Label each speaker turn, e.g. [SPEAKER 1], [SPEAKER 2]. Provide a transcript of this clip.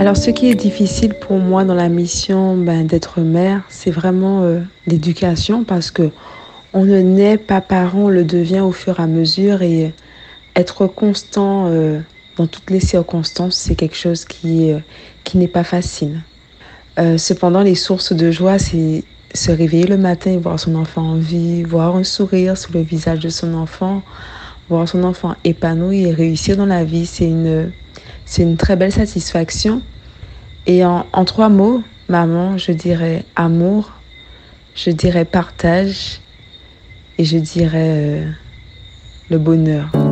[SPEAKER 1] Alors ce qui est difficile pour moi dans la mission ben, d'être mère, c'est vraiment euh, l'éducation parce que on ne naît pas parent, on le devient au fur et à mesure et être constant euh, dans toutes les circonstances, c'est quelque chose qui, euh, qui n'est pas facile. cependant, les sources de joie, c'est se réveiller le matin et voir son enfant en vie, voir un sourire sur le visage de son enfant, voir son enfant épanoui et réussir dans la vie, c'est une, c'est une très belle satisfaction. Et en, trois mots, maman, je dirais amour, je dirais partage et je dirais euh, le bonheur.